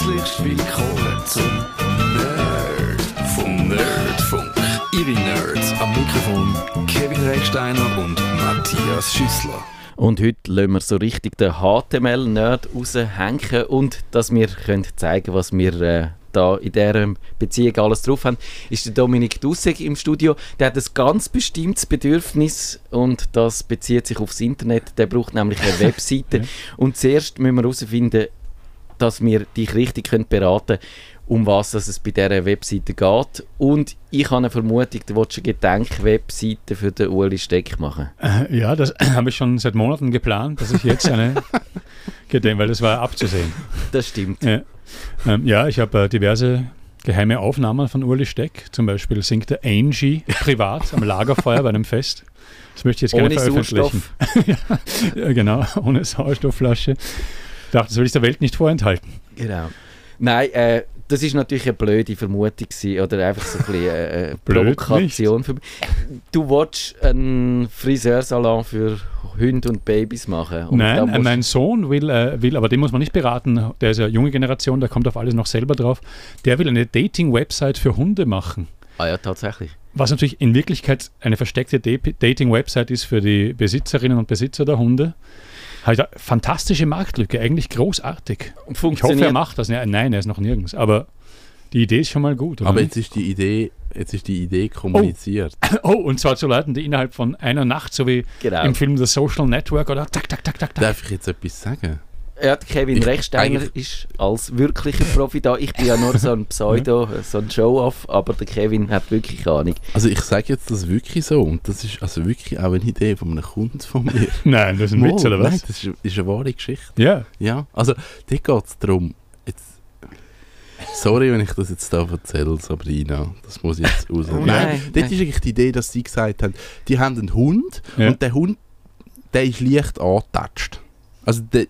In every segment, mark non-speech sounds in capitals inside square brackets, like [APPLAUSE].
Herzlich willkommen zum Nerd vom Nerdfunk. Ihre Nerds am Mikrofon Kevin Recksteiner und Matthias Schüssler. Und heute lassen wir so richtig den HTML-Nerd raushängen und dass wir können zeigen was wir äh, da in dieser Beziehung alles drauf haben, ist der Dominik Dussek im Studio. Der hat ein ganz bestimmtes Bedürfnis und das bezieht sich aufs Internet. Der braucht nämlich eine [LAUGHS] Webseite. Und zuerst müssen wir herausfinden, dass wir dich richtig können beraten können, um was es bei dieser Webseite geht. Und ich habe eine Vermutung, du willst eine Gedenk-Webseite für den Uli Steck machen. Äh, ja, das [CLEARS THROAT] habe ich schon seit Monaten geplant, dass ich jetzt eine [LAUGHS] Gedenk, weil das war abzusehen. Das stimmt. Ja, ähm, ja ich habe äh, diverse geheime Aufnahmen von Uli Steck. Zum Beispiel singt der Angie privat am Lagerfeuer bei einem Fest. Das möchte ich jetzt gerne Ohne veröffentlichen. [LAUGHS] ja, genau, ohne Sauerstoffflasche. Ich dachte, das will ich der Welt nicht vorenthalten. Genau. Nein, äh, das ist natürlich eine blöde Vermutung gewesen, oder einfach so ein bisschen äh, eine [LAUGHS] Blöd Provokation. Für mich. Du wolltest einen Friseursalon für Hunde und Babys machen. Und Nein, äh, mein Sohn will, äh, will, aber den muss man nicht beraten, der ist ja junge Generation, der kommt auf alles noch selber drauf. Der will eine Dating-Website für Hunde machen. Ah ja, tatsächlich. Was natürlich in Wirklichkeit eine versteckte Da- Dating-Website ist für die Besitzerinnen und Besitzer der Hunde. Halt fantastische Marktlücke, eigentlich großartig. Ich hoffe, er macht das. Nein, er ist noch nirgends. Aber die Idee ist schon mal gut. Aber nicht? jetzt ist die Idee, jetzt ist die Idee kommuniziert. [LAUGHS] oh, und zwar zu Leuten, die innerhalb von einer Nacht, so wie Genau. im Film The Social Network, oder tak, tak, tak, tak, tak. Darf ich jetzt etwas sagen? Ja, der Kevin Ich- Rechsteiner ist als wirklicher Profi da. Ich bin ja nur so ein Pseudo, [LAUGHS] so ein Show-Off, aber der Kevin hat wirklich Ahnung. Also ich sage jetzt das wirklich so und das ist also wirklich auch eine Idee von einem Kunden von mir. [LAUGHS] Nein, das ist ein Witz, oder was? Nein, das ist, ist eine wahre Geschichte. Ja. Ja, also dort geht es darum, jetzt, sorry, wenn ich das jetzt da erzähle, Sabrina, das muss ich jetzt [LAUGHS] raus. Oh nein, nein, dort nein. ist eigentlich die Idee, dass sie gesagt haben, die haben einen Hund Ja. und der Hund, der ist leicht angetatscht. Also der,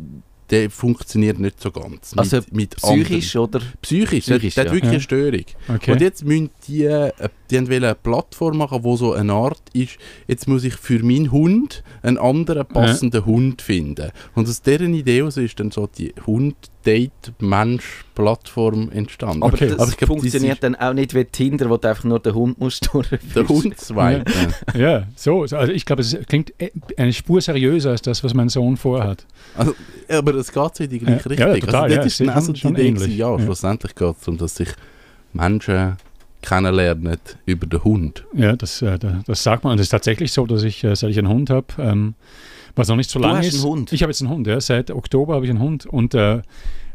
der funktioniert nicht so ganz. Also mit, mit Psychisch oder? anderen- Psychisch, Psychisch, der, der ja. hat wirklich Ja. eine Störung. Okay. Und jetzt müssen die, äh, die haben wollen eine Plattform machen, wo so eine Art ist, jetzt muss ich für meinen Hund einen anderen passenden Hund finden. Und aus deren Idee aus ist dann so die Hund-Date-Mensch-Plattform entstanden. Aber Okay. das Aber ich glaub, funktioniert dann auch nicht wie Tinder, wo du einfach nur den Hund musst der durchführen. Hund swipen. Ja, so. so, Also ich glaube, es klingt e- eine Spur seriöser als das, was mein Sohn vorhat. Also, aber es geht so in die gleiche Ja, Richtung. ja, total, also ja, es ist schon- schon ähnlich, ja, ja. schlussendlich geht es darum, dass sich Menschen kennenlernen über den Hund. Ja, das, äh, da- das sagt man. Und es ist tatsächlich so, dass ich, äh, seit ich einen Hund habe, ähm, was noch nicht so Du lange hast ist. einen Hund? Ich habe jetzt einen Hund, ja. Seit Oktober habe ich einen Hund. Und äh,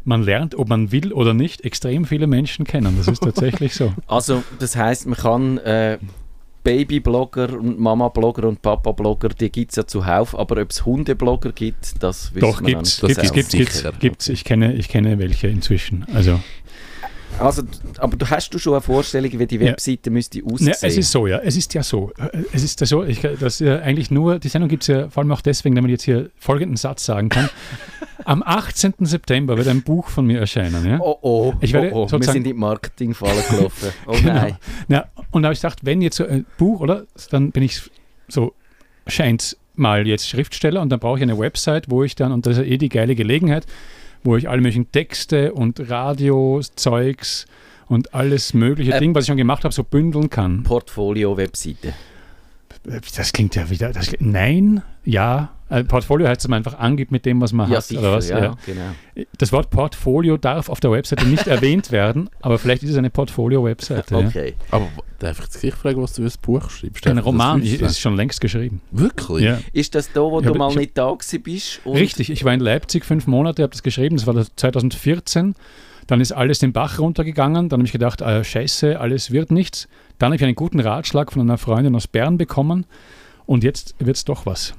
man lernt, ob man will oder nicht, extrem viele Menschen kennen. Das ist tatsächlich so. [LAUGHS] Also, das heißt, man kann äh, Babyblogger und Mama-Blogger und Papa-Blogger, die gibt es ja zuhauf, aber ob es Hundeblogger gibt, das wissen Doch, wir gibt's, nicht. Ist gibt's, auch gibt's, sicher. gibt's. Ich kenne, ich kenne welche inzwischen. Also, Also, aber du hast du schon eine Vorstellung, wie die Ja. Webseite müsste aussehen? Ne, es ist so, ja. Es ist ja so. Es ist ja so, ich, dass äh, eigentlich nur, die Sendung gibt es ja vor allem auch deswegen, damit ich jetzt hier folgenden Satz sagen kann. [LAUGHS] Am 18. September wird ein Buch von mir erscheinen. Ja? Oh oh, Ich werde oh, oh. wir sind in die Marketingfalle gelaufen. [LAUGHS] Oh Genau. nein. Ja, und da habe ich gedacht, wenn jetzt so ein Buch, oder? Dann bin ich so, scheint mal jetzt Schriftsteller und dann brauche ich eine Website, wo ich dann, und das ist ja eh die geile Gelegenheit, wo ich alle möglichen Texte und Radiozeugs und alles mögliche Äh, Ding, was ich schon gemacht habe, so bündeln kann. Portfolio-Webseite. Das klingt ja wieder. Das, nein, ja. Äh, Portfolio heißt, dass man einfach angibt mit dem, was man Ja, hat. sicher, oder was? ja, Ja. genau. Das Wort Portfolio darf auf der Webseite nicht [LAUGHS] erwähnt werden, aber vielleicht ist es eine Portfolio-Webseite. Ja. Okay. Aber darf ich dich fragen, was du für ein Buch schreibst? Ein Roman wissen? ist schon längst geschrieben. Wirklich? Ja. Ist das da, wo Ich du hab- mal ich hab- nicht da gewesen bist? und- Richtig, ich war in Leipzig fünf Monate, habe das geschrieben, das war das 2014. Dann ist alles den Bach runtergegangen. Dann habe ich gedacht, äh, scheiße, alles wird nichts. Dann habe ich einen guten Ratschlag von einer Freundin aus Bern bekommen und jetzt wird es doch was.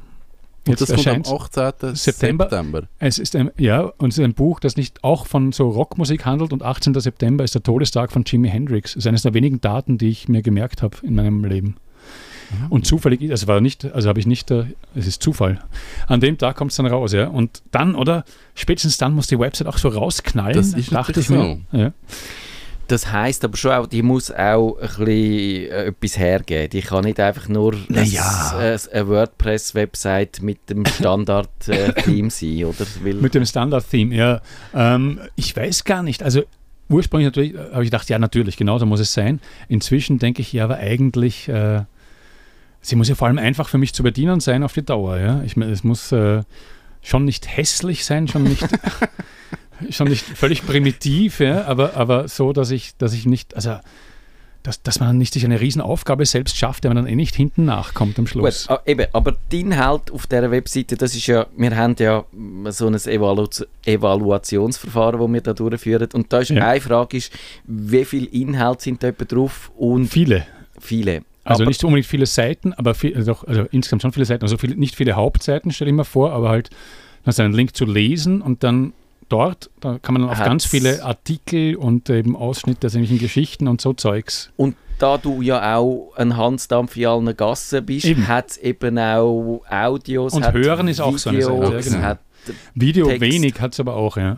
Und das kommt am erscheint's. 18. September. September. Es ist ein, ja, und es ist ein Buch, das nicht auch von so Rockmusik handelt und 18. September ist der Todestag von Jimi Hendrix. Das ist eines der wenigen Daten, die ich mir gemerkt habe in meinem Leben. Und zufällig, also war nicht, also habe ich nicht, äh, es ist Zufall. An dem Tag kommt es dann raus, ja. Und dann, oder spätestens dann muss die Website auch so rausknallen, Das ist dachte ich mir. Ja. Das heisst aber schon auch, die muss auch ein bisschen äh, etwas hergeben. Die kann nicht einfach nur Naja. ein, ein, eine WordPress-Website mit dem Standard-Theme [LAUGHS] sein, oder? Weil, Mit dem Standard-Theme, ja. Ähm, ich weiß gar nicht. Also ursprünglich natürlich äh, habe ich gedacht, ja, natürlich, genau so muss es sein. Inzwischen denke ich, ja, aber eigentlich, äh, sie muss ja vor allem einfach für mich zu bedienen sein auf die Dauer. Ja? Ich meine, es muss äh, schon nicht hässlich sein, schon nicht, [LAUGHS] schon nicht völlig primitiv, ja? aber, aber so, dass ich, dass ich nicht, also dass, dass man nicht sich eine Riesenaufgabe selbst schafft, der man dann eh nicht hinten nachkommt am Schluss. Gut, eben, aber die Inhalt auf dieser Webseite, das ist ja, wir haben ja so ein Evalu Evaluationsverfahren, das wir da durchführen. Und da ist Ja. eine Frage, ist, wie viele Inhalte sind da drauf? Und Viele. viele. Also aber, nicht unbedingt viele Seiten, aber viel, also doch, also insgesamt schon viele Seiten. Also viel, nicht viele Hauptseiten, stelle ich mir vor, aber halt, da ist ein Link zu lesen und dann dort, da kann man dann auf Hat's- ganz viele Artikel und eben Ausschnitte aus irgendwelchen Geschichten und so Zeugs. und da du ja auch ein Hansdampf in allen Gassen bist, hat es eben auch Audios, Und Hören ist auch so eine Sache, Videos, ja, genau. Video Text. wenig hat es aber auch, ja.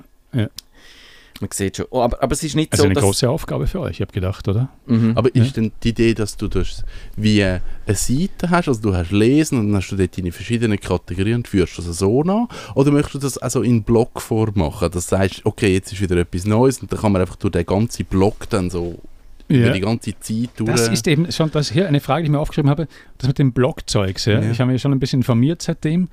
Man sieht schon. Oh, aber, aber es ist nicht Also so, eine dass... große Aufgabe für euch, ich habe gedacht, oder? Mhm. Aber ist denn die Idee, dass du das wie eine Seite hast, also du hast Lesen und dann hast du dort deine verschiedenen Kategorien und führst das so an? Oder möchtest du das also in Blogform machen, dass du sagst, okay, jetzt ist wieder etwas Neues und dann kann man einfach durch den ganzen Blog dann so über die ganze Zeit durch... Das ist eben schon das hier eine Frage, die ich mir aufgeschrieben habe, das mit dem Blogzeugs. Ja. Ja. Ich habe mich schon ein bisschen informiert seitdem.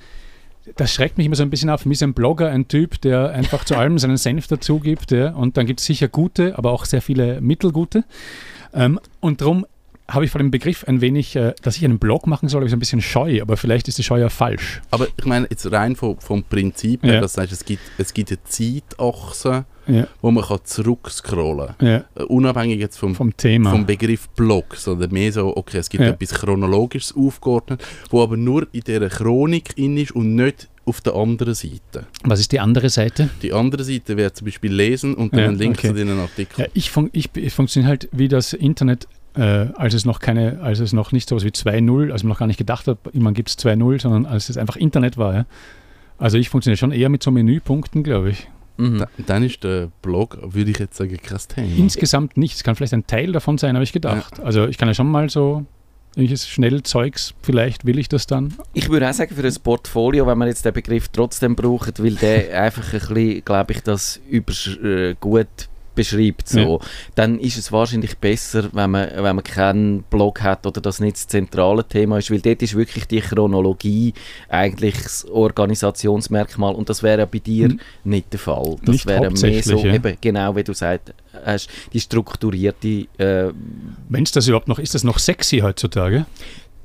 Das schreckt mich immer so ein bisschen auf. Für mich ist ein Blogger ein Typ, der einfach zu allem seinen Senf dazu gibt. Ja. Und dann gibt es sicher gute, aber auch sehr viele mittelgute. Ähm, und darum habe ich vor dem Begriff ein wenig, äh, dass ich einen Blog machen soll, habe ich so ein bisschen Scheu, aber vielleicht ist die Scheu ja falsch. Aber ich meine, jetzt rein vom, vom Prinzip her, Ja. dass du sagst, es gibt, es gibt eine Zeitachse, Ja, wo man kann zurückscrollen kann. ja, Äh, Unabhängig jetzt vom, vom Thema. vom Begriff Blog, sondern mehr so, okay, es gibt Ja. etwas Chronologisches aufgeordnet, wo aber nur in dieser Chronik in ist und nicht auf der anderen Seite. Was ist die andere Seite? Die andere Seite wäre zum Beispiel lesen und dann Ja, ein Link okay. zu den Artikeln. Ja, ich, fun ich, ich funktioniere halt wie das Internet, äh, als es noch keine, als es noch nicht sowas wie 2.0, als man noch gar nicht gedacht hat, immer gibt es 2.0, sondern als es einfach Internet war. Ja. Also ich funktioniere schon eher mit so Menüpunkten, glaube ich. Mhm. Da, dann ist der Blog, würde ich jetzt sagen, kein Thema. Insgesamt nicht. Es kann vielleicht ein Teil davon sein, habe ich gedacht. Also ich kann ja schon mal so irgendwelches Schnellzeugs, vielleicht will ich das dann. Ich würde auch sagen, für ein Portfolio, wenn man jetzt den Begriff trotzdem braucht, weil der [LAUGHS] einfach ein bisschen, glaube ich, das übersch äh, gut beschreibt, so, dann ist es wahrscheinlich besser, wenn man, wenn man keinen Blog hat oder das nicht das zentrale Thema ist, weil dort ist wirklich die Chronologie eigentlich das Organisationsmerkmal und das wäre ja bei dir Mhm. nicht der Fall. Das Nicht wäre mehr so, ja. eben, genau wie du sagst, hast, die strukturierte äh, es das überhaupt noch ist, das noch sexy heutzutage.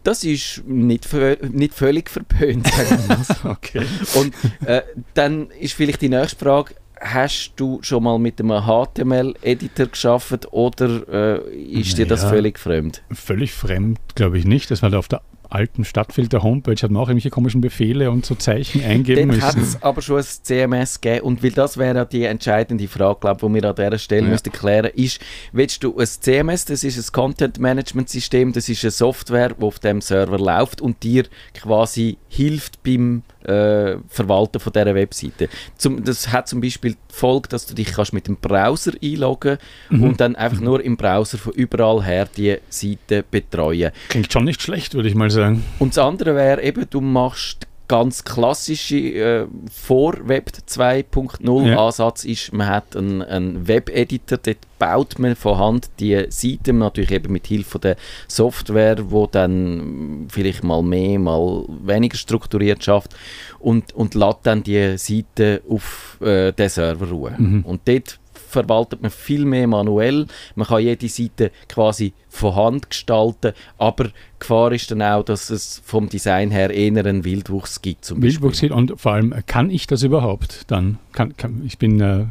das ist nicht, nicht völlig verpönt. [LAUGHS] Okay. Und äh, dann ist vielleicht die nächste Frage, hast du schon mal mit einem HTML-Editor geschafft oder äh, ist dir das völlig fremd? Völlig fremd, glaube ich nicht. Das war auf der alten Stadtfilter-Homepage, hat man auch irgendwelche komischen Befehle und so Zeichen eingeben hat müssen. es aber schon ein CMS gegeben und weil das wäre ja die entscheidende Frage, glaube die wir an dieser Stelle Ja. müssten klären, ist, willst du ein CMS, das ist ein Content-Management-System, das ist eine Software, die auf dem Server läuft und dir quasi hilft beim äh, Verwalten von dieser Webseite. Zum, das hat zum Beispiel die Folge, dass du dich kannst mit dem Browser einloggen Mhm. und dann einfach nur im Browser von überall her die Seite betreuen. Klingt schon nicht schlecht, würde ich mal sagen. Und das andere wäre eben, du machst ganz klassische äh, vor Web 2.0 Ja. Ansatz ist, man hat einen, einen Web-Editor, dort baut man von Hand die Seiten, natürlich eben mit Hilfe der Software, wo dann vielleicht mal mehr, mal weniger strukturiert schafft und, und lädt dann die Seite auf äh, den Server ruhen. Mhm. Und dort verwaltet man viel mehr manuell. Man kann jede Seite quasi von Hand gestalten, aber die Gefahr ist dann auch, dass es vom Design her eher einen Wildwuchs gibt. Zum. Wildwuchs geht und vor allem, äh, kann ich das überhaupt dann? Kann, kann, ich bin äh,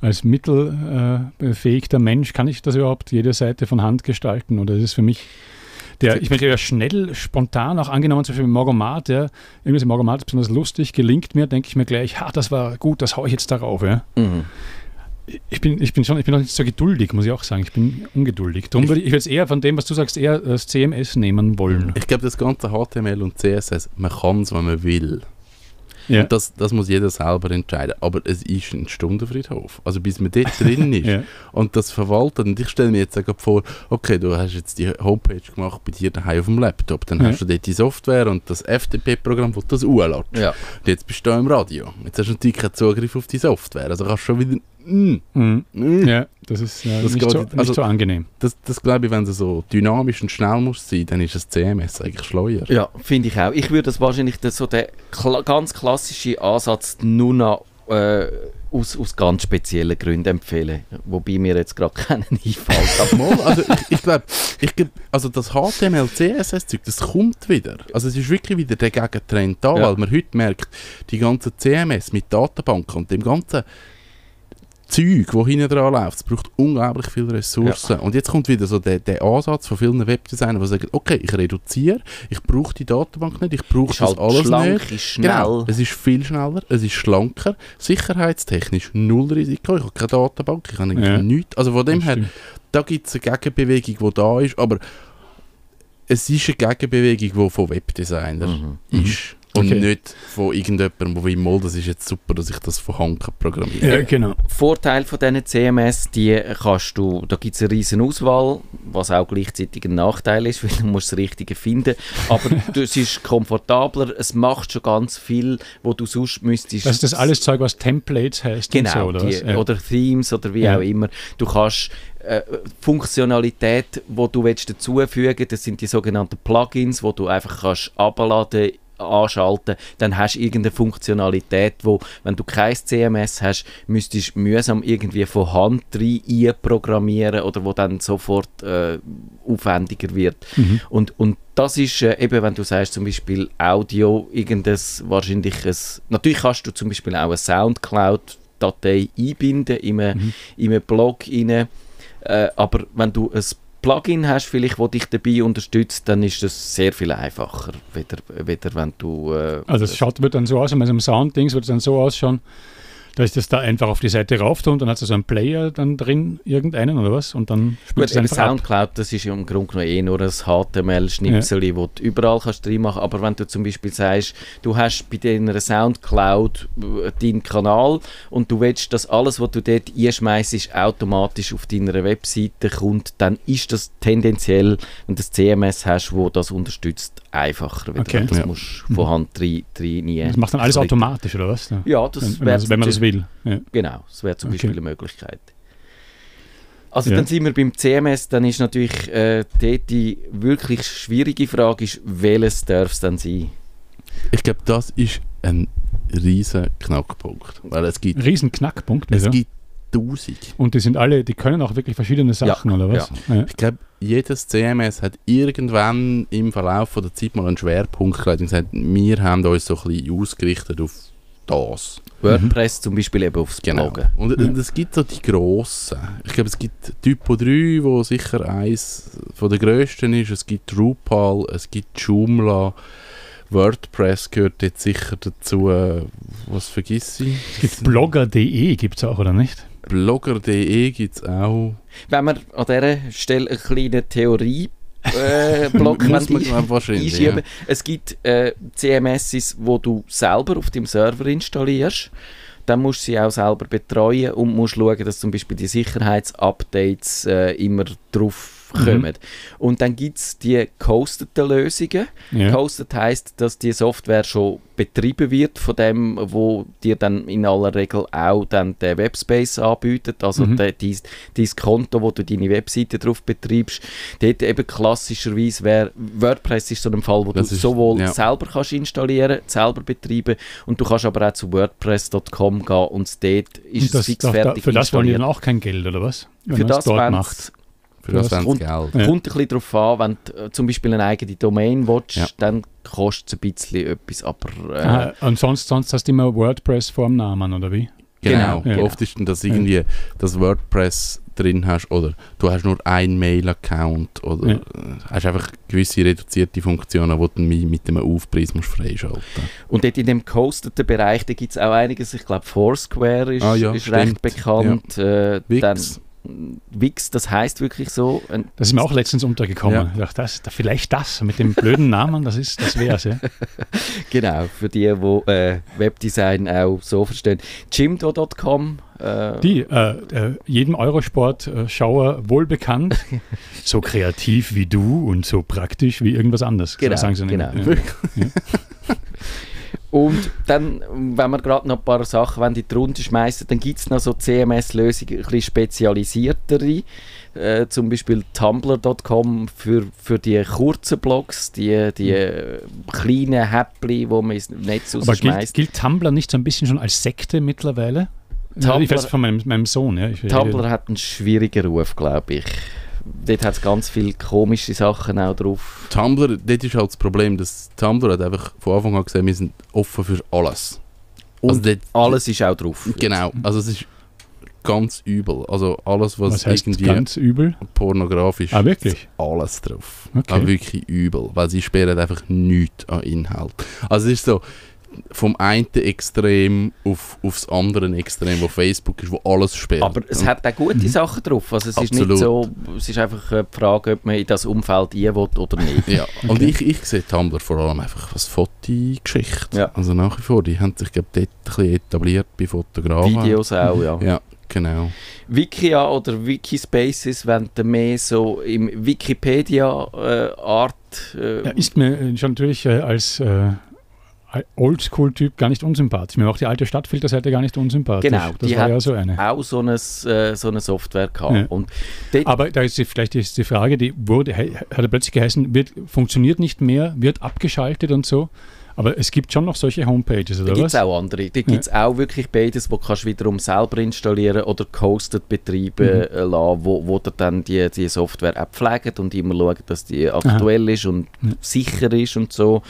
als mittelbefähigter Mensch, kann ich das überhaupt jede Seite von Hand gestalten? Oder ist es für mich der, ich möchte ja schnell, spontan, auch angenommen zum Beispiel Morgomat, ja, irgendwas im Morgomat ist besonders lustig, gelingt mir, denke ich mir gleich, ha, das war gut, das haue ich jetzt darauf. Ja. Mhm. Ich bin, ich bin schon, ich bin noch nicht so geduldig, muss ich auch sagen. Ich bin ungeduldig. Darum würde ich, ich würde jetzt eher von dem, was du sagst, eher das CMS nehmen wollen. Ich glaube, das ganze HTML und CSS, man kann es, wenn man will. Ja. Und das, das muss jeder selber entscheiden. Aber es ist ein Stundenfriedhof. Also bis man dort drin [LAUGHS] ist Ja. und das verwaltet. Und ich stelle mir jetzt vor, okay, du hast jetzt die Homepage gemacht bei dir daheim auf dem Laptop. Dann Ja. hast du dort die Software und das FTP-Programm, das das anlässt. Ja. Und jetzt bist du im Radio. Jetzt hast du natürlich keinen Zugriff auf die Software. Also kannst du schon wieder... Mm, mm. Ja, das ist äh, Das nicht, so, nicht. Also- so angenehm. Das, das glaube ich, wenn du so dynamisch und schnell musst sein, dann ist das CMS eigentlich schleuer. Ja, finde ich auch. Ich würde das wahrscheinlich den, so den kla ganz klassischen Ansatz nur noch äh, aus, aus ganz speziellen Gründen empfehlen. Wobei mir jetzt gerade [LAUGHS] keinen einfällt. Aber Mal, also ich, ich glaube, ich glaub, also das HTML, CSS-Zeug, das kommt wieder. Also es ist wirklich wieder der Gegentrend da, Ja. weil man heute merkt, die ganzen CMS mit Datenbanken und dem ganzen Zeug, wo hinten dran läuft, es braucht unglaublich viele Ressourcen. Und jetzt kommt wieder so der, der Ansatz von vielen Webdesignern, die sagen, okay, ich reduziere, ich brauche die Datenbank nicht, ich brauche das halt alles schlank, nicht. ist schnell. Genau, es ist viel schneller, es ist schlanker, sicherheitstechnisch null Risiko, ich habe keine Datenbank, ich habe Ja. nichts. Also von dem Das her, da gibt es eine Gegenbewegung, die da ist, aber es ist eine Gegenbewegung, die von Webdesignern Mhm. ist. Und Okay. nicht von irgendjemandem, der wie mal, das ist jetzt super, dass ich das von Hand kann programmieren Ja, genau. Vorteil von diesen CMS, die kannst du, da gibt es eine riesen Auswahl, was auch gleichzeitig ein Nachteil ist, [LAUGHS] weil du musst das Richtige finden. Aber [LAUGHS] es ist komfortabler, es macht schon ganz viel, wo du sonst müsstest... Das ist das alles Zeug, was Templates heißt Genau, so, oder die, was? Ja. oder Themes oder wie Ja. auch immer. Du kannst äh, Funktionalität, wo du willst dazufügen, das sind die sogenannten Plugins, wo du einfach kannst abladen anschalten, dann hast du irgendeine Funktionalität, wo, wenn du kein CMS hast, müsstest du mühsam irgendwie von Hand rein programmieren oder wo dann sofort äh, aufwendiger wird. Mhm. Und, und das ist äh, eben, wenn du sagst zum Beispiel Audio, irgendein wahrscheinliches, natürlich kannst du zum Beispiel auch eine Soundcloud-Datei einbinden in einem, Mhm. in Blog rein, äh, aber wenn du ein Plugin hast, vielleicht, das dich dabei unterstützt, dann ist das sehr viel einfacher, weder, weder wenn du... Äh, Also es wird dann so aus, wenn so einem Sound-Dings wird es dann so ausschauen, dass ich das da einfach auf die Seite rauf und dann hat es so einen Player dann drin, irgendeinen oder was, und dann spielt Gut, es eben einfach ab. Soundcloud, das ist ja im Grunde genommen eh nur ein HTML-Schnipsel, wo du überall kannst drin machen Aber wenn du zum Beispiel sagst, du hast bei deiner Soundcloud äh, deinen Kanal und du willst, dass alles, was du dort einschmeißt, automatisch auf deiner Webseite kommt, dann ist das tendenziell, wenn du das CMS hast, wo das unterstützt, einfacher, Okay. du das Ja. musst von Hand rein, rein Das macht dann alles klicken. automatisch, oder was? Ja. Ja, das wenn, wenn man das will. Ja. Genau, das wäre zum Okay. Beispiel eine Möglichkeit. Also Ja. dann sind wir beim CMS, dann ist natürlich äh, dort die wirklich schwierige Frage, ist, welches darf es dann sein? Ich glaube, das ist ein riesen Knackpunkt. Weil es gibt, Riesen Knackpunkt. es wieso? gibt tausend. Und die sind alle, die können auch wirklich verschiedene Sachen, oder was? Ja. Ich glaube, jedes CMS hat irgendwann im Verlauf von der Zeit mal einen Schwerpunkt gelegt und gesagt, wir haben uns so ein bisschen ausgerichtet auf das. WordPress zum Beispiel eben aufs Genau. Bloggen. Und, Ja. und es gibt so die grossen. Ich glaube, es gibt Typo 3, wo sicher eins von der grössten ist. Es gibt Drupal, es gibt Joomla. WordPress gehört jetzt sicher dazu. Was vergiss ich? Es gibt Blogger.de, gibt es auch, oder nicht? Blogger.de gibt es auch. Wenn wir an dieser Stelle eine kleine Theorie äh, [LAUGHS] Block Muss man, ein- glaube wahrscheinlich. einschieben. Ja. Es gibt äh, CMSs, wo du selber auf dem Server installierst. Dann musst du sie auch selber betreuen und musst schauen, dass zum Beispiel die Sicherheitsupdates äh, immer drauf Mhm. kommen. Und dann gibt es die gehosteten Lösungen. Ja. Gehostet heisst, dass die Software schon betrieben wird von dem, wo dir dann in aller Regel auch dann den Webspace anbietet, also Mhm. de, dein, dein Konto, wo du deine Webseite drauf betreibst. Dort eben klassischerweise wäre WordPress ist so ein Fall, wo Das du ist- sowohl ja. selber kannst installieren, selber betreiben und du kannst aber auch zu WordPress.com gehen und dort ist Und das, es fix darf, da, fertig für das wollen die dann auch kein Geld, oder was? Wenn Für das dort macht. Für das Das kommt- Geld. Ja. Kommt ein bisschen darauf an, wenn du äh, zum Beispiel eine eigene Domain willst, Ja. dann kostet es ein bisschen etwas, aber äh, Ah, und sonst, sonst hast du immer WordPress vor dem Namen, oder wie? Genau. Genau, ja. Oft ist dann, dass irgendwie das WordPress drin hast oder du hast nur einen Mail-Account oder Ja. äh, hast einfach gewisse reduzierte Funktionen, die du mit einem Aufpreis musst freischalten Und dort in dem gehosteten Bereich, da gibt es auch einiges, ich glaube Foursquare ist, Ah ja, ist recht bekannt. Äh, dann, Wix. Das heißt wirklich so. Das ist mir auch letztens untergekommen. Ja. Ich dachte, das, da- vielleicht das mit dem blöden Namen, das ist, das wär's, ja. [LAUGHS] genau, für die, die äh, Webdesign auch so verstehen. Jimdo.com. Äh, Die, äh, äh, jedem Eurosport-Schauer wohl bekannt, [LAUGHS] so kreativ wie du und so praktisch wie irgendwas anderes. Genau, sagen sie genau. Ja. [LAUGHS] Und dann, wenn wir gerade noch ein paar Sachen wenn die drunter schmeißen, dann gibt es noch so CMS-Lösungen, ein bisschen spezialisiertere. Äh, zum Beispiel Tumblr.com für, für die kurzen Blogs, die, die äh, kleinen Häppchen, die man ins Netz Aber gilt, rausschmeißt. gilt Tumblr nicht so ein bisschen schon als Sekte mittlerweile? Ja, ich Tumblr- weiß von meinem, meinem Sohn. Ja. Tumblr hat einen schwierigen Ruf, glaube ich. Dort hat es ganz viele komische Sachen auch drauf. Tumblr, dort ist halt das Problem, dass Tumblr hat einfach von Anfang an gesagt, wir sind offen für alles. Und also dort, alles ist auch drauf. Genau, also es ist ganz übel. Also alles, was, was heißt irgendwie ganz übel? pornografisch Ah, wirklich? ist alles drauf. Okay. Aber wirklich übel, weil sie sperren einfach nichts an Inhalt. Also es ist so, vom einen Extrem auf, aufs andere Extrem, wo Facebook ist, wo alles sperrt. Aber es hat auch gute Sachen drauf. Also es ist nicht Absolut. so, es ist einfach eine Frage, ob man in das Umfeld ein will oder nicht. Ja, und ich, ich sehe Tumblr vor allem einfach als Fotogeschichte. Ja. Also nach wie vor, die haben sich glaub, dort ein bisschen etabliert bei Fotografen. Videos auch, ja. Ja, genau. Wikia oder Wikispaces, wenn du mehr so im Wikipedia-Art... Äh, Ja, ist mir äh, schon natürlich äh, als äh, Oldschool-Typ gar nicht unsympathisch. Mir auch die alte Stadtfilterseite gar nicht unsympathisch. Genau, das die war hat ja so eine. auch so eine, äh, so eine Software gehabt. Ja. Und Aber da ist die, vielleicht ist die Frage, die wurde, hat er plötzlich geheißen, wird, funktioniert nicht mehr, wird abgeschaltet und so. Aber es gibt schon noch solche Homepages, da oder gibt es was? auch andere. Da gibt es auch wirklich beides, wo kannst du wiederum selber installieren oder gehostet betreiben Mhm. äh, lassen, wo, wo dann die, die Software auch pflegt und immer schaut, dass die aktuell ist und Ja. sicher ist und so.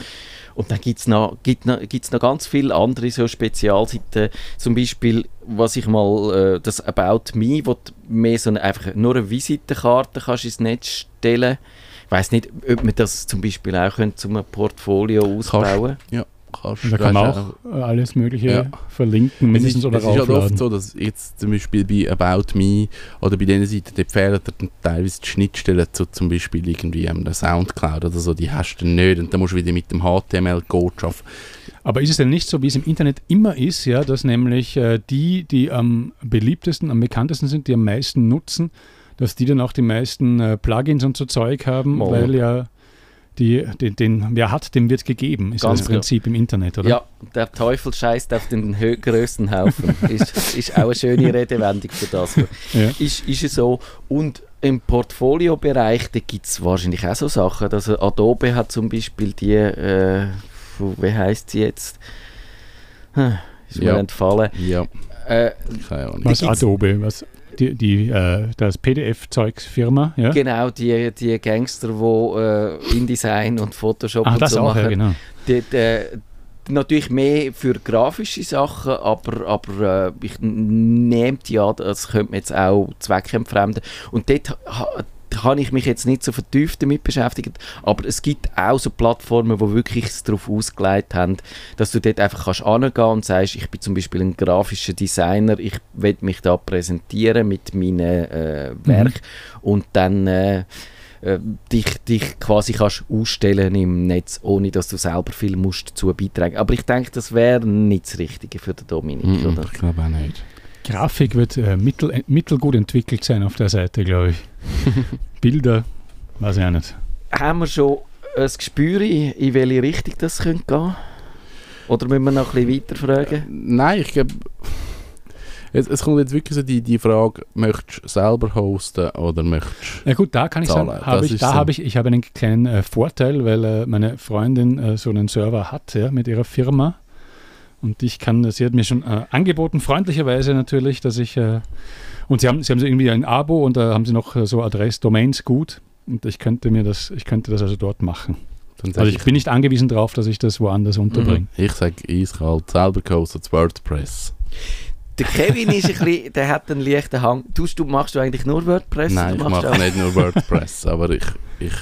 Und dann gibt es noch, gibt noch, gibt's noch ganz viele andere so Spezialseiten. Zum Beispiel, was ich mal, äh, das About Me, wo du mehr so eine, einfach nur eine Visitenkarte kannst ins Netz stellen. Ich weiß nicht, ob man das zum Beispiel auch könnte, zum Portfolio ausbauen. Ja, Und da kann man auch äh, alles Mögliche Ja. verlinken, Es ist, oder es ist halt oft so, dass jetzt zum Beispiel bei About Me oder bei diesen Seiten, dort fehlen dann teilweise die Schnittstellen zu zum Beispiel irgendwie der Soundcloud oder so, die hast du nicht und dann musst du wieder mit dem HTML-Code arbeiten. Aber ist es denn nicht so, wie es im Internet immer ist, ja, dass nämlich äh, die, die am beliebtesten, am bekanntesten sind, die am meisten nutzen, dass die dann auch die meisten äh, Plugins und so Zeug haben, Mo. weil ja die, den, den, wer hat, dem wird gegeben, ist Ganz das Prinzip im Internet, oder? Ja, der Teufel scheißt auf den grössten Haufen. [LAUGHS] ist, ist auch eine schöne Redewendung für das. Ja. Ist, ist es so. Und im Portfolio-Bereich gibt es wahrscheinlich auch so Sachen. Also Adobe hat zum Beispiel die, äh, wie heißt sie jetzt? Hm, Ist mir Ja. entfallen. Ja, Äh, keine Ahnung. Was Adobe, was die, die äh, das PDF-Zeugs-Firma, ja? Genau, die, die Gangster, die äh, InDesign und Photoshop Ah, und das so auch, machen. ja, genau. Die, die, natürlich mehr für grafische Sachen, aber, aber äh, ich nehme die an, das könnte man jetzt auch zweckentfremden. Und dort habe ich mich jetzt nicht so vertieft damit beschäftigt, aber es gibt auch so Plattformen, die wirklich es darauf ausgelegt haben, dass du dort einfach kannst angehen und sagst, ich bin zum Beispiel ein grafischer Designer, ich will mich da präsentieren mit meinen äh, Werk und dann äh, äh, dich, dich quasi kannst ausstellen im Netz, ohne dass du selber viel musst dazu beitragen. Aber ich denke, das wäre nicht das Richtige für den Dominik, Mhm, oder? ich glaube auch nicht. Grafik wird äh, mittel, äh, mittelgut entwickelt sein auf der Seite, glaube ich. [LAUGHS] Bilder, weiß ich auch nicht. Haben wir schon ein Gespür, in in welche Richtung das könnte gehen? Oder müssen wir noch ein bisschen weiter fragen? Nein, ich glaube, es, es kommt jetzt wirklich so die, die Frage, möchtest du selber hosten oder möchtest Ja gut, da kann ich Zahlen, sagen, habe das ich, da so. habe ich, ich habe einen kleinen äh, Vorteil, weil äh, meine Freundin äh, so einen Server hat ja, mit ihrer Firma. Und ich kann, sie hat mir schon äh, angeboten, freundlicherweise natürlich, dass ich, äh, und sie haben, sie haben so irgendwie ein Abo und da haben sie noch äh, so Adress-Domains gut. Und ich könnte mir das, ich könnte das also dort machen. Also ich bin nicht angewiesen darauf, dass ich das woanders unterbringe. ich sage eiskalt, selber gehostet WordPress. Der Kevin ist ein bisschen, der hat einen leichten Hang. Tust du, machst du eigentlich nur WordPress? Nein, Du ich machst mache nicht nur WordPress, aber ich, ich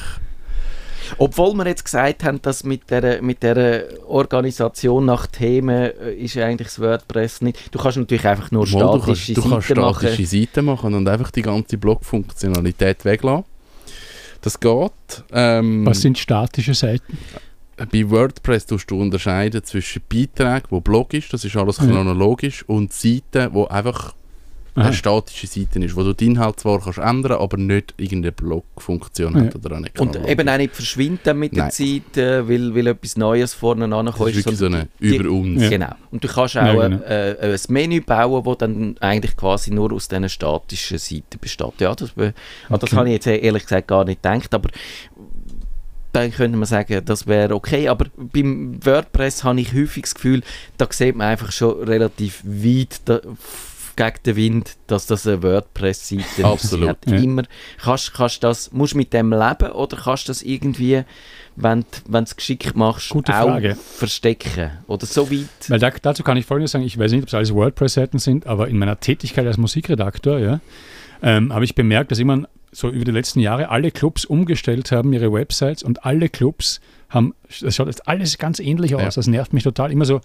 Obwohl wir jetzt gesagt haben, dass mit der, mit der Organisation nach Themen äh, ist eigentlich das WordPress nicht. Du kannst natürlich einfach nur Mal, statische du kannst, Seiten du kannst statische machen. Seiten machen und einfach die ganze Blog-Funktionalität weglassen. Das geht. Ähm, Was sind statische Seiten? bei WordPress tust du unterscheiden zwischen Beiträgen, wo Blog ist, das ist alles Ja. chronologisch, und Seiten, wo einfach. Eine statische Seite ist, wo du den Inhalt zwar kannst ändern, aber nicht irgendeine Blog-Funktion hat Ja. oder eine Und chronologische. eben auch nicht verschwinden mit der Nein. Zeit, äh, weil, weil etwas Neues vorne das ankommt. ist wirklich so eine über uns. Ja. Genau. Und du kannst auch Ja, ein, genau. äh, ein Menü bauen, das dann eigentlich quasi nur aus diesen statischen Seiten besteht. Ja, das, be- ah, das Okay. habe ich jetzt ehrlich gesagt gar nicht gedacht, aber dann könnte man sagen, das wäre okay. Aber beim WordPress habe ich häufig das Gefühl, da sieht man einfach schon relativ weit gegen den Wind, dass das eine WordPress-Seite ist. Absolut. Hat Ja. immer, kannst, kannst das, musst du mit dem leben oder kannst du das irgendwie, wenn du es geschickt machst, Gute auch Frage. verstecken? Oder so weit? Weil da, dazu kann ich Folgendes sagen, ich weiß nicht, ob es alles WordPress-Seiten sind, aber in meiner Tätigkeit als Musikredakteur ja, ähm, habe ich bemerkt, dass immer so über die letzten Jahre alle Clubs umgestellt haben, ihre Websites und alle Clubs haben, das schaut jetzt alles ganz ähnlich aus, Ja. das nervt mich total, immer so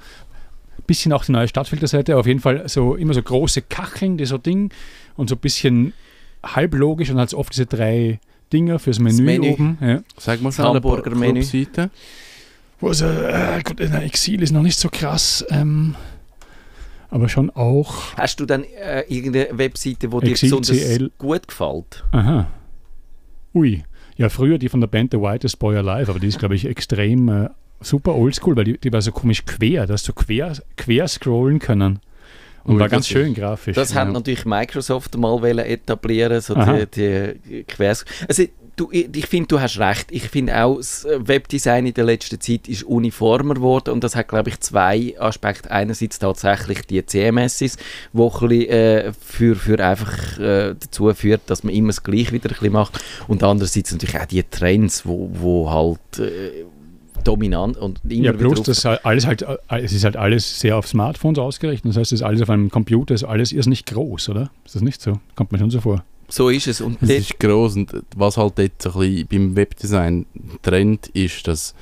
bisschen auch die neue Stadtfilterseite, auf jeden Fall so immer so große Kacheln, die so Ding und so ein bisschen halblogisch und halt oft diese drei Dinger fürs Menü, Menü. oben. Ja. Sag mal schnell Hamburger-Menü. Clubseiten. Wo es, äh, Gott, äh, Exil ist noch nicht so krass, ähm, aber schon auch. Hast du dann äh, irgendeine Webseite, dir Exil besonders CL. gut gefällt? Aha. Ui. Ja, früher die von der Band The Whitest Boy Alive, aber die ist, glaube ich, extrem äh, super oldschool, weil die, die war so komisch quer, dass du quer, quer scrollen können. Und Ui, war ganz schön grafisch. Das ja. hat natürlich Microsoft mal etablieren, so Aha. die, die Quers. Also du, ich, finde, du hast recht. Ich finde auch, das Webdesign in der letzten Zeit ist uniformer geworden und das hat, glaube ich, zwei Aspekte. Einerseits tatsächlich die CMSs, ein bisschen, äh, für, für einfach äh, dazu führt, dass man immer das Gleiche wieder ein bisschen macht und andererseits natürlich auch die Trends, wo, wo halt äh, dominant und immer Ja, plus das halt alles halt, äh, es ist halt alles sehr auf Smartphones ausgerichtet. Das heißt, es ist alles auf einem Computer, ist alles irrsinnig groß, oder? Ist das nicht so? Kommt mir schon so vor. so ist es. Und Es ist gross und was halt jetzt so ein bisschen beim Webdesign Trend ist, dass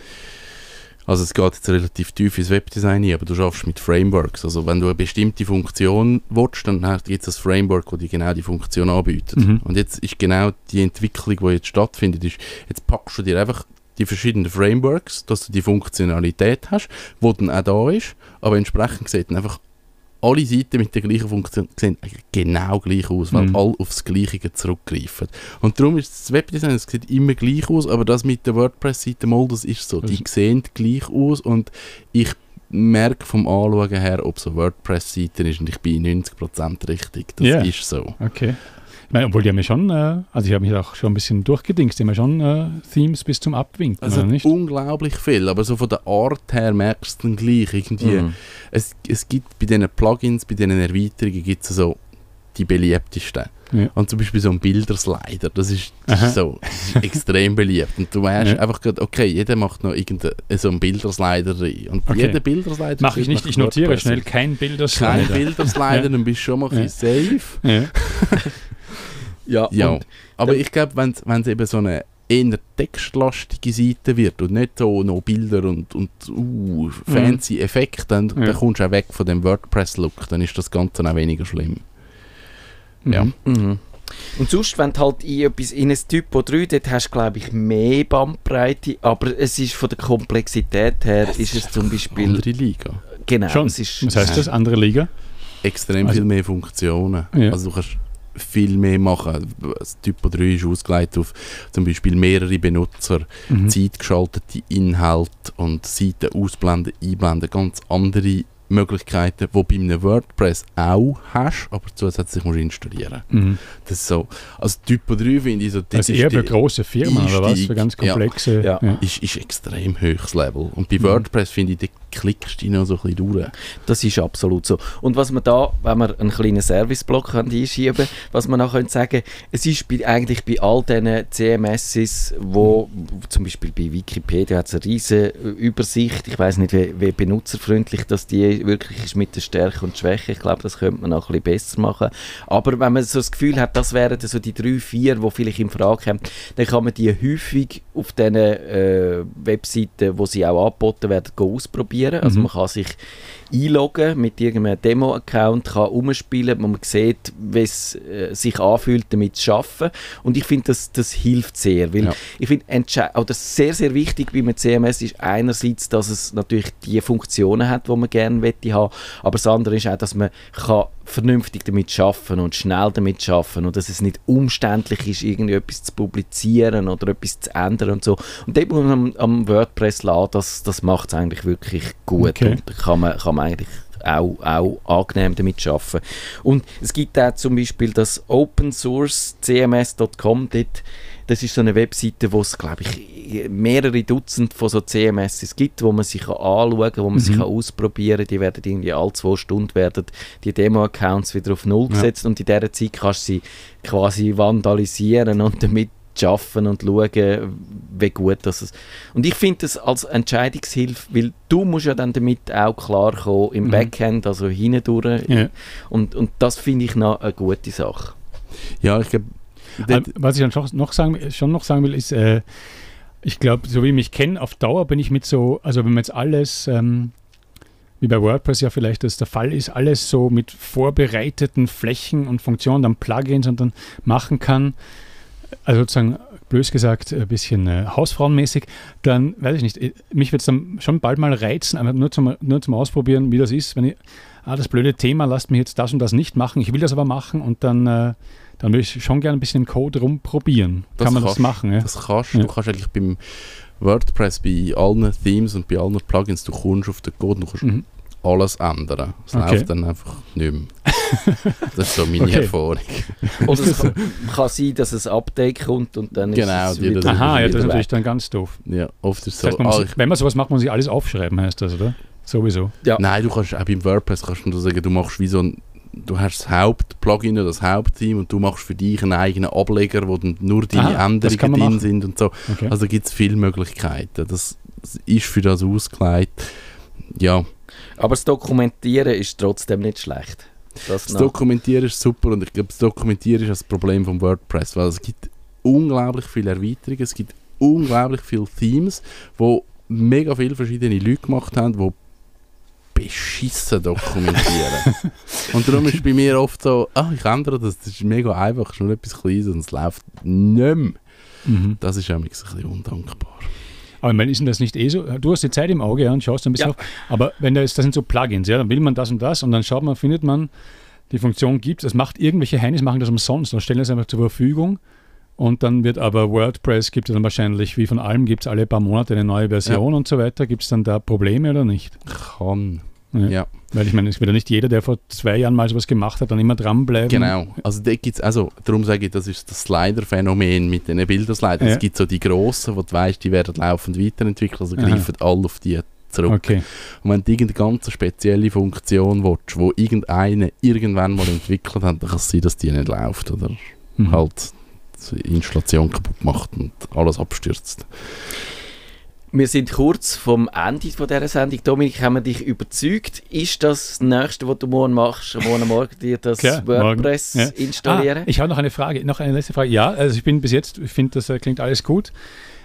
also es geht jetzt relativ tief ins Webdesign ein, aber du schaffst mit Frameworks. Also wenn du eine bestimmte Funktion willst, dann gibt es ein Framework, das dir genau die Funktion anbietet. Mhm. Und jetzt ist genau die Entwicklung, die jetzt stattfindet, ist, jetzt packst du dir einfach die verschiedenen Frameworks, dass du die Funktionalität hast, die dann auch da ist, aber entsprechend sieht dann einfach alle Seiten mit der gleichen Funktion sehen genau gleich aus, weil Mhm. alle aufs Gleiche zurückgreifen. Und darum ist das Webdesign, es sieht immer gleich aus, aber das mit der WordPress-Seite mal, das ist so. Die sehen gleich aus und ich merke vom Anschauen her, ob es eine WordPress-Seite ist und ich bin 90% richtig. Das Ja. ist so. Okay. Ich meine, obwohl die haben ja schon, äh, also ich habe mich auch schon ein bisschen durchgedingst, die haben ja schon äh, Themes bis zum Abwinken, Also nicht? unglaublich viel, aber so von der Art her merkst du dann gleich irgendwie. Mhm. Es, es gibt bei diesen Plugins, bei diesen Erweiterungen gibt es so die beliebtesten. Ja. Und zum Beispiel so ein Bilderslider, das ist, das ist so das ist extrem beliebt. Und du weißt Ja. einfach gerade, okay, jeder macht noch irgendeinen so einen Bilderslider rein. Und Okay. jeder Bilderslider Mache ich nicht, ich notiere schnell kein Bilder. Kein Bilderslider, Ja. dann bist du schon mal Ja. safe. [LAUGHS] Ja. Ja, aber ich glaube, wenn es eben so eine eher textlastige Seite wird und nicht so noch Bilder und, und uh, fancy Effekte, dann, Ja. dann kommst du auch weg von dem WordPress-Look, dann ist das Ganze auch weniger schlimm. Ja. Mhm. Mhm. Und sonst, wenn du halt in, etwas, in ein Typo 3, dort hast du, glaube ich, mehr Bandbreite, aber es ist von der Komplexität her, ist es zum Beispiel, Andere Liga. genau, Schon. es ist, Was heißt das? Andere Liga? Extrem Also- viel mehr Funktionen. Ja. Also du kannst viel mehr machen. Das Typo 3 ist ausgelegt auf zum Beispiel mehrere Benutzer, Mhm. zeitgeschaltete Inhalte und Seiten ausblenden, einblenden, ganz andere Möglichkeiten, die bei einem WordPress auch hast, aber zusätzlich musst du installieren. Mhm. Das ist so, also Typo 3 finde ich so, das Also ist, eher für die- große Firmen oder was? Für ganz Ja. komplexe. Ja. ist, ist extrem höchstes Level. Und bei Mhm. WordPress finde ich, da klickst du noch so ein bisschen durch. Das ist absolut so. Und was man da, wenn wir einen kleinen Serviceblock einschieben was man auch könnte sagen, es ist bei, eigentlich bei all diesen CMSs, wo zum Beispiel bei Wikipedia hat es eine riesige Übersicht, ich weiß nicht, wie, wie benutzerfreundlich das die wirklich ist mit der Stärke und Schwäche. Ich glaube, das könnte man noch ein bisschen besser machen. Aber wenn man so das Gefühl hat, das wären so die drei, vier, die vielleicht in Frage kommen, dann kann man die häufig auf diesen äh, Webseiten, wo sie auch angeboten werden, ausprobieren. Also Mhm. man kann sich einloggen mit irgendeinem Demo-Account, kann umspielen, wo man sieht, wie es äh, sich anfühlt, damit zu arbeiten. Und ich finde, das, das hilft sehr, weil Ja. ich finde, oder sehr, sehr wichtig bei einem CMS ist einerseits, dass es natürlich die Funktionen hat, die man gerne möchte haben, aber das andere ist auch, dass man kann vernünftig damit schaffen und schnell damit schaffen und dass es nicht umständlich ist, irgendwie etwas zu publizieren oder etwas zu ändern und so. Und dort muss man am, am WordPress lassen, das, das macht es eigentlich wirklich gut Okay. und da kann man, kann man eigentlich auch, auch angenehm damit arbeiten. Und es gibt auch zum Beispiel das Open Source CMS.com, dort, das ist so eine Webseite, wo es, glaube ich, mehrere Dutzend von so CMS gibt, wo man sich kann anschauen kann, wo man sich Mhm. kann ausprobieren kann. Die werden irgendwie alle zwei Stunden werden die Demo-Accounts wieder auf Null Ja. gesetzt und in dieser Zeit kannst du sie quasi vandalisieren und damit schaffen und schauen, wie gut das ist. Und ich finde das als Entscheidungshilfe, weil du musst ja dann damit auch klarkommen im Mhm. Backend, also hindurch. Ja. Und, und das finde ich noch eine gute Sache. Ja, ich glaube, Was ich dann noch sagen, schon noch sagen will, ist, äh, ich glaube, so wie ich mich kenne, auf Dauer bin ich mit so, also wenn man jetzt alles, ähm, wie bei WordPress ja vielleicht das der Fall ist, alles so mit vorbereiteten Flächen und Funktionen, dann Plugins und dann machen kann, also sozusagen blöd gesagt ein bisschen äh, hausfrauenmäßig, dann weiß ich nicht, äh, mich wird es dann schon bald mal reizen, einfach nur zum, nur zum Ausprobieren, wie das ist, wenn ich, ah, das blöde Thema, lasst mich jetzt das und das nicht machen, ich will das aber machen und dann, äh, dann will ich schon gerne ein bisschen im Code rumprobieren. Das Kann man das kannst- machen, ja? Das kannst Ja. du. kannst eigentlich beim WordPress, bei allen Themes und bei allen Plugins, du kommst auf den Code und du kannst Mhm. alles ändern. Es Okay. läuft dann einfach nicht mehr. [LAUGHS] das ist so meine Okay. Erfahrung. [LAUGHS] Oder es kann, kann sein, dass ein Update kommt und dann Genau, ist es wieder, das- Aha, ja, das ist weg. natürlich dann ganz doof. Ja, oft ist es Das so. man ah, muss, wenn man sowas macht, muss man sich alles aufschreiben, heißt das, oder? Sowieso. Ja. nein, du kannst auch beim WordPress kannst du sagen, du machst wie so ein Du hast das Hauptplugin oder das Hauptteam und du machst für dich einen eigenen Ableger, wo dann nur deine Ah, das Änderungen drin machen. sind und so. Okay. Also gibt es viele Möglichkeiten. Das ist für das ausgelegt. Ja, Aber das Dokumentieren ist trotzdem nicht schlecht. Das Das. Dokumentieren ist super und ich glaube, das Dokumentieren ist das Problem vom WordPress, weil es gibt unglaublich viele Erweiterungen, es gibt unglaublich viele Themes, wo mega viele verschiedene Leute gemacht haben, die beschissen dokumentieren. [LAUGHS] und darum ist bei mir oft so, ah, ich ändere das, das ist mega einfach, es ist nur etwas Kleines und es läuft nicht mehr. Mhm. Das ist nämlich ein bisschen undankbar. Aber ich meine, ist denn das nicht eh so? Du hast die Zeit im Auge ja, und schaust ein bisschen Ja. auf. Aber wenn da ist, das sind so Plugins, ja, dann will man das und das und dann schaut man, findet man, die Funktion gibt es. macht irgendwelche Heinis, machen das umsonst und stellen das einfach zur Verfügung. Und dann wird aber WordPress, gibt es dann wahrscheinlich, wie von allem, gibt es alle paar Monate eine neue Version und so weiter. Gibt es dann da Probleme oder nicht? Kann. Ja. Ja. Weil ich meine, es wird ja nicht jeder, der vor zwei Jahren mal sowas gemacht hat, dann immer dranbleiben. Genau. Also da gibt's, also darum sage ich, das ist das Slider-Phänomen mit den Bilderslidern. Ja. Es gibt so die grossen, wo du weißt, die werden laufend weiterentwickelt, also Aha. greifen alle auf die zurück. Okay. Und wenn du irgendeine ganz spezielle Funktion willst, wo irgendeine irgendwann mal entwickelt hat, dann kann es sein, dass die nicht läuft oder Mhm. halt die Installation kaputt macht und alles abstürzt. Wir sind kurz vom Ende von dieser Sendung. Dominik, haben wir dich überzeugt? Ist das das Nächste, was du morgen machst, morgen Morgen dir das Klar, morgen. WordPress Ja. installieren? Ah, ich habe noch eine Frage, noch eine letzte Frage. Ja, also ich bin bis jetzt, ich finde, das äh, klingt alles gut.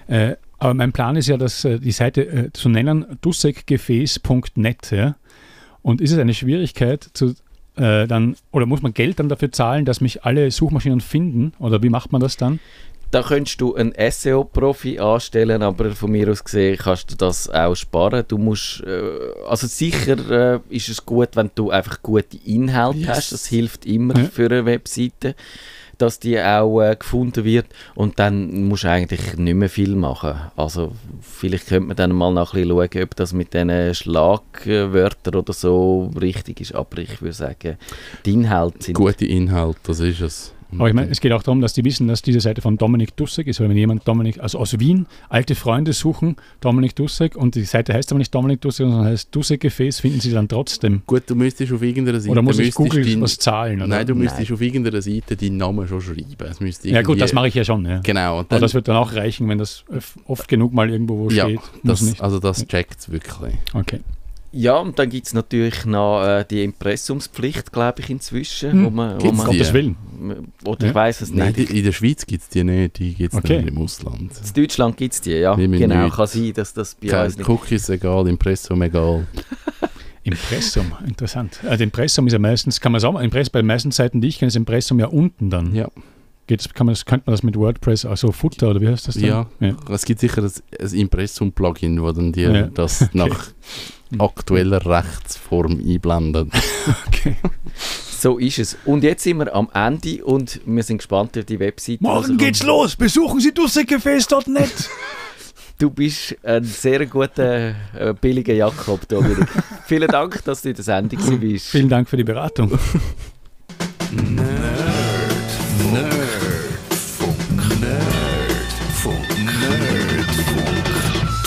Äh, aber mein Plan ist ja, dass äh, die Seite äh, zu nennen dussekgefäß.net. Ja? Und ist es eine Schwierigkeit zu äh, dann, oder muss man Geld dann dafür zahlen, dass mich alle Suchmaschinen finden? Oder wie macht man das dann? Da könntest du einen SEO-Profi anstellen, aber von mir aus gesehen kannst du das auch sparen. Du musst, äh, also sicher äh, ist es gut, wenn du einfach gute Inhalte Yes. hast. Das hilft immer Ja. für eine Webseite, dass die auch äh, gefunden wird. Und dann musst du eigentlich nicht mehr viel machen. Also vielleicht könnte man dann mal noch ein bisschen schauen, ob das mit diesen Schlagwörtern oder so richtig ist. Aber ich würde sagen, die Inhalte sind Gute Inhalt, das ist es. Aber ich meine, es geht auch darum, dass die wissen, dass diese Seite von Dominik Dussek ist. Weil wenn jemand Dominik, also aus Wien, alte Freunde suchen, Dominik Dussek, und die Seite heißt aber nicht Dominik Dussek, sondern heißt Dussek-Gefäß, finden sie dann trotzdem. Gut, du müsstest auf irgendeiner Seite... Oder muss ich Google dein- was zahlen? Oder? Nein, du Nein. müsstest auf irgendeiner Seite deinen Namen schon schreiben. Es müsste ja gut, das mache ich ja schon. Ja. Genau. und Aber dann- das wird dann auch reichen, wenn das oft genug mal irgendwo wo Ja, steht. das, also das checkt wirklich. Okay. Ja, und dann gibt es natürlich noch äh, die Impressumspflicht, glaube ich, inzwischen. Wo man, wo Gibt's man, die? Gottes Willen. oder Ja. ich weiß es nicht. Nein, die, in der Schweiz gibt es die nicht, die gibt es Okay. nur im Ausland. In Deutschland gibt es die, ja. Genau, nicht. kann sein, dass das bei Kein uns nicht... Cookies egal, Impressum egal. [LAUGHS] Impressum, interessant. Also Impressum ist ja meistens, kann man sagen, Impress, bei den meisten Seiten, die ich kenne, ist Impressum ja unten dann. Ja. Geht's, kann man das, könnte man das mit WordPress, also Footer oder wie heißt das dann? Ja. ja. Es gibt sicher ein, ein Impressum-Plugin, wo dann dir Ja. das [LAUGHS] nach aktueller Rechtsform einblendet. [LAUGHS] Okay. So ist es. Und jetzt sind wir am Ende und wir sind gespannt auf die Webseite. Morgen kommt. geht's los. Besuchen Sie dussegefäß.net. [LAUGHS] Du bist ein sehr guter, äh, billiger Jakob, Dominik. Vielen Dank, dass du in der Sendung warst. Vielen Dank für die Beratung.